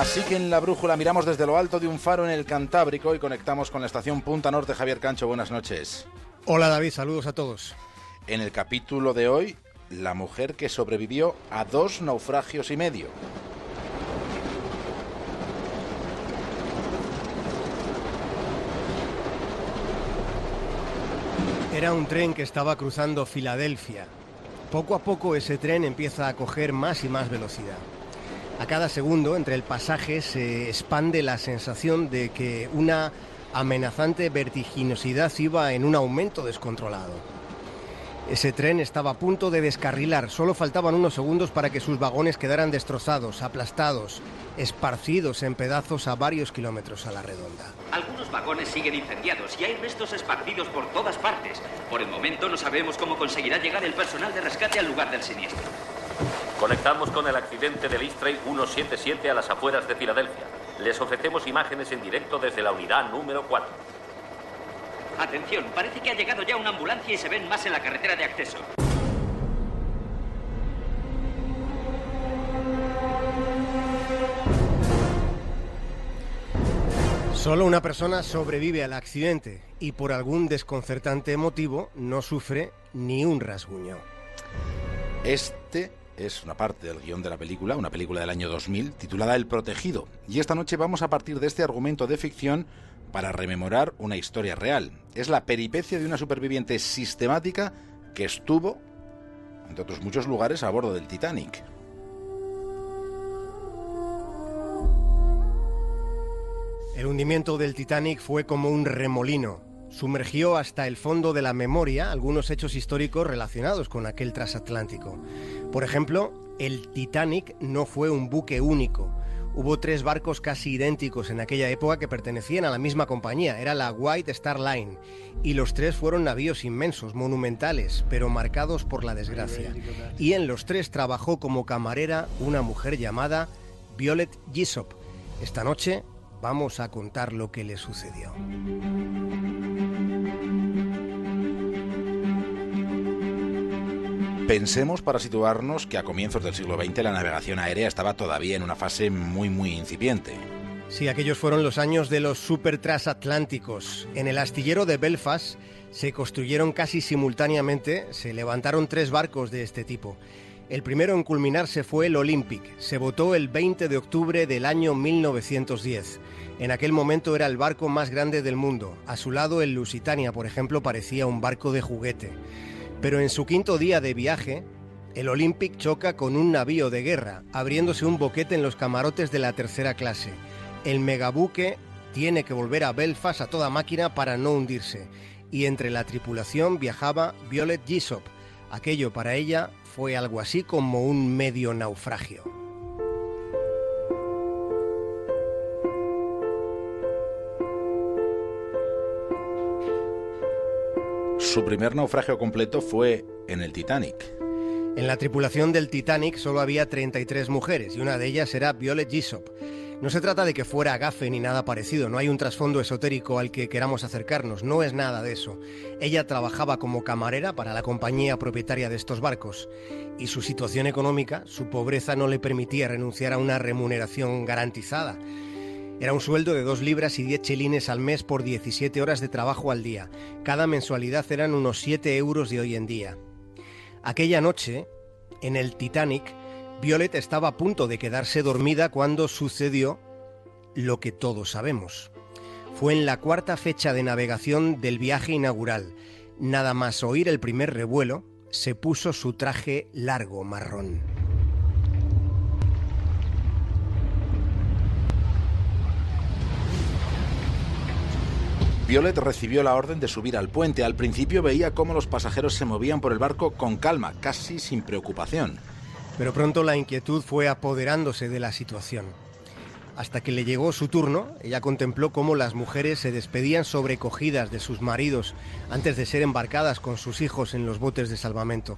Así que en la brújula miramos desde lo alto de un faro en el Cantábrico y conectamos con la estación Punta Norte. Javier Cancho, buenas noches. Hola David, saludos a todos. En el capítulo de hoy, la mujer que sobrevivió a dos naufragios y medio. Era un tren que estaba cruzando Filadelfia. Poco a poco ese tren empieza a coger más y más velocidad. A cada segundo entre el pasaje se expande la sensación de que una amenazante vertiginosidad iba en un aumento descontrolado. Ese tren estaba a punto de descarrilar, solo faltaban unos segundos para que sus vagones quedaran destrozados, aplastados, esparcidos en pedazos a varios kilómetros a la redonda. Algunos vagones siguen incendiados y hay restos esparcidos por todas partes. Por el momento no sabemos cómo conseguirá llegar el personal de rescate al lugar del siniestro. Conectamos con el accidente del East 177 a las afueras de Filadelfia. Les ofrecemos imágenes en directo desde la unidad número 4. Atención, parece que ha llegado ya una ambulancia y se ven más en la carretera de acceso. Solo una persona sobrevive al accidente y por algún desconcertante motivo no sufre ni un rasguño. Este es una parte del guion de la película, una película del año 2000 titulada El Protegido. Y esta noche vamos a partir de este argumento de ficción para rememorar una historia real. Es la peripecia de una superviviente sistemática que estuvo, entre otros muchos lugares, a bordo del Titanic. El hundimiento del Titanic fue como un remolino. Sumergió hasta el fondo de la memoria algunos hechos históricos relacionados con aquel transatlántico. Por ejemplo, el Titanic no fue un buque único Hubo tres barcos casi idénticos en aquella época que pertenecían a la misma compañía, era la White Star Line, y los tres fueron navíos inmensos, monumentales, pero marcados por la desgracia. Y en los tres trabajó como camarera una mujer llamada Violet Gisop. Esta noche vamos a contar lo que le sucedió. Pensemos para situarnos que a comienzos del siglo XX la navegación aérea estaba todavía en una fase muy muy incipiente. Sí, aquellos fueron los años de los supertransatlánticos. En el astillero de Belfast se construyeron casi simultáneamente, se levantaron tres barcos de este tipo. El primero en culminarse fue el Olympic. Se votó el 20 de octubre del año 1910. En aquel momento era el barco más grande del mundo. A su lado el Lusitania, por ejemplo, parecía un barco de juguete. Pero en su quinto día de viaje, el Olympic choca con un navío de guerra, abriéndose un boquete en los camarotes de la tercera clase. El megabuque tiene que volver a Belfast a toda máquina para no hundirse. Y entre la tripulación viajaba Violet Gisop. Aquello para ella fue algo así como un medio naufragio. Su primer naufragio completo fue en el Titanic. En la tripulación del Titanic solo había 33 mujeres y una de ellas era Violet Gisop. No se trata de que fuera gafe ni nada parecido, no hay un trasfondo esotérico al que queramos acercarnos, no es nada de eso. Ella trabajaba como camarera para la compañía propietaria de estos barcos y su situación económica, su pobreza no le permitía renunciar a una remuneración garantizada. Era un sueldo de 2 libras y 10 chelines al mes por 17 horas de trabajo al día. Cada mensualidad eran unos 7 euros de hoy en día. Aquella noche, en el Titanic, Violet estaba a punto de quedarse dormida cuando sucedió lo que todos sabemos. Fue en la cuarta fecha de navegación del viaje inaugural. Nada más oír el primer revuelo, se puso su traje largo marrón. Violet recibió la orden de subir al puente. Al principio veía cómo los pasajeros se movían por el barco con calma, casi sin preocupación. Pero pronto la inquietud fue apoderándose de la situación. Hasta que le llegó su turno, ella contempló cómo las mujeres se despedían sobrecogidas de sus maridos antes de ser embarcadas con sus hijos en los botes de salvamento.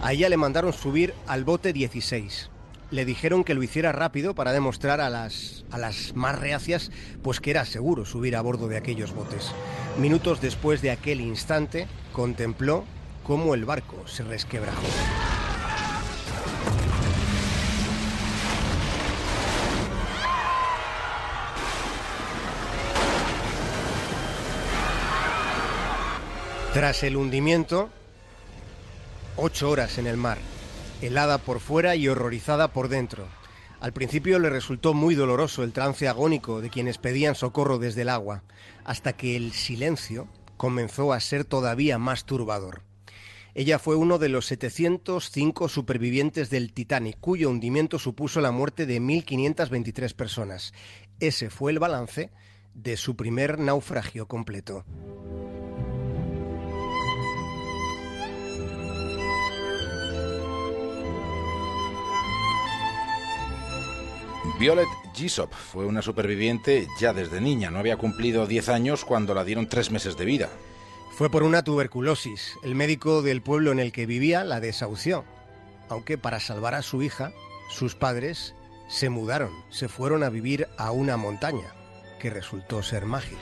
A ella le mandaron subir al bote 16 le dijeron que lo hiciera rápido para demostrar a las, a las más reacias pues que era seguro subir a bordo de aquellos botes. Minutos después de aquel instante, contempló cómo el barco se resquebrajó. Tras el hundimiento, ocho horas en el mar helada por fuera y horrorizada por dentro. Al principio le resultó muy doloroso el trance agónico de quienes pedían socorro desde el agua, hasta que el silencio comenzó a ser todavía más turbador. Ella fue uno de los 705 supervivientes del Titanic, cuyo hundimiento supuso la muerte de 1.523 personas. Ese fue el balance de su primer naufragio completo. Violet Gisop fue una superviviente ya desde niña. No había cumplido 10 años cuando la dieron tres meses de vida. Fue por una tuberculosis. El médico del pueblo en el que vivía la desahució. Aunque para salvar a su hija, sus padres se mudaron, se fueron a vivir a una montaña, que resultó ser mágica.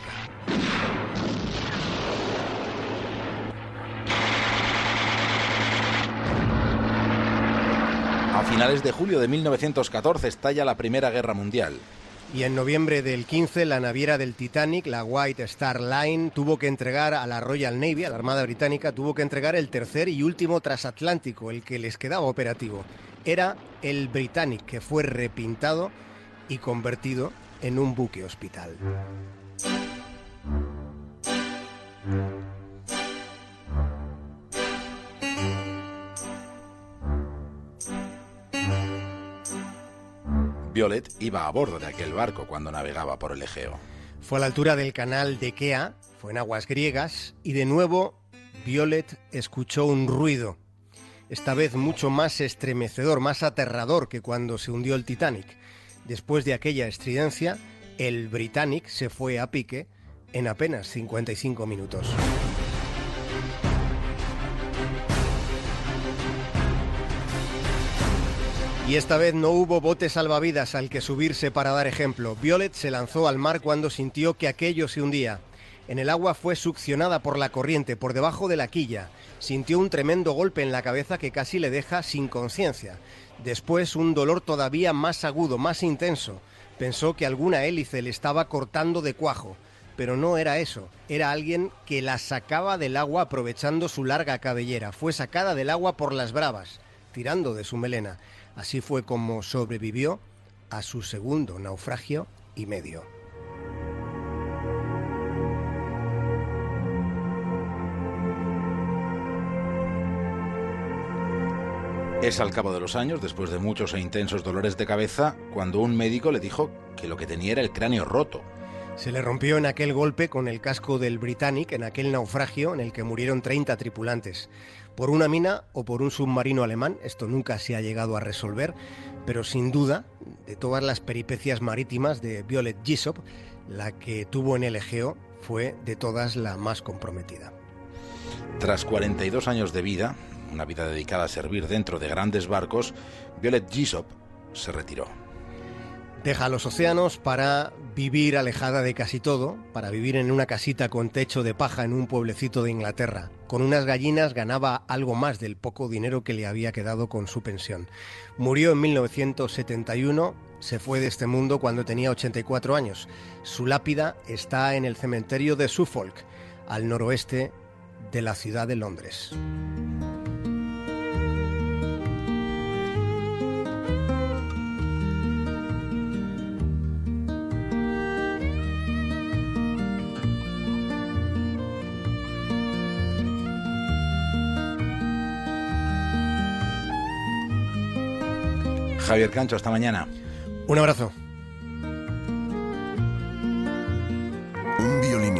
Finales de julio de 1914 estalla la Primera Guerra Mundial. Y en noviembre del 15, la naviera del Titanic, la White Star Line, tuvo que entregar a la Royal Navy, a la Armada Británica, tuvo que entregar el tercer y último transatlántico, el que les quedaba operativo. Era el Britannic, que fue repintado y convertido en un buque hospital. Violet iba a bordo de aquel barco cuando navegaba por el Egeo. Fue a la altura del canal de Kea, fue en aguas griegas, y de nuevo Violet escuchó un ruido, esta vez mucho más estremecedor, más aterrador que cuando se hundió el Titanic. Después de aquella estridencia, el Britannic se fue a pique en apenas 55 minutos. Y esta vez no hubo bote salvavidas al que subirse para dar ejemplo. Violet se lanzó al mar cuando sintió que aquello se hundía. En el agua fue succionada por la corriente, por debajo de la quilla. Sintió un tremendo golpe en la cabeza que casi le deja sin conciencia. Después un dolor todavía más agudo, más intenso. Pensó que alguna hélice le estaba cortando de cuajo. Pero no era eso, era alguien que la sacaba del agua aprovechando su larga cabellera. Fue sacada del agua por las bravas, tirando de su melena. Así fue como sobrevivió a su segundo naufragio y medio. Es al cabo de los años, después de muchos e intensos dolores de cabeza, cuando un médico le dijo que lo que tenía era el cráneo roto. Se le rompió en aquel golpe con el casco del Britannic, en aquel naufragio en el que murieron 30 tripulantes. Por una mina o por un submarino alemán, esto nunca se ha llegado a resolver, pero sin duda, de todas las peripecias marítimas de Violet Gisop, la que tuvo en el Egeo fue de todas la más comprometida. Tras 42 años de vida, una vida dedicada a servir dentro de grandes barcos, Violet Gisop se retiró. Deja los océanos para vivir alejada de casi todo, para vivir en una casita con techo de paja en un pueblecito de Inglaterra. Con unas gallinas ganaba algo más del poco dinero que le había quedado con su pensión. Murió en 1971, se fue de este mundo cuando tenía 84 años. Su lápida está en el cementerio de Suffolk, al noroeste de la ciudad de Londres. Javier Cancho, hasta mañana. Un abrazo.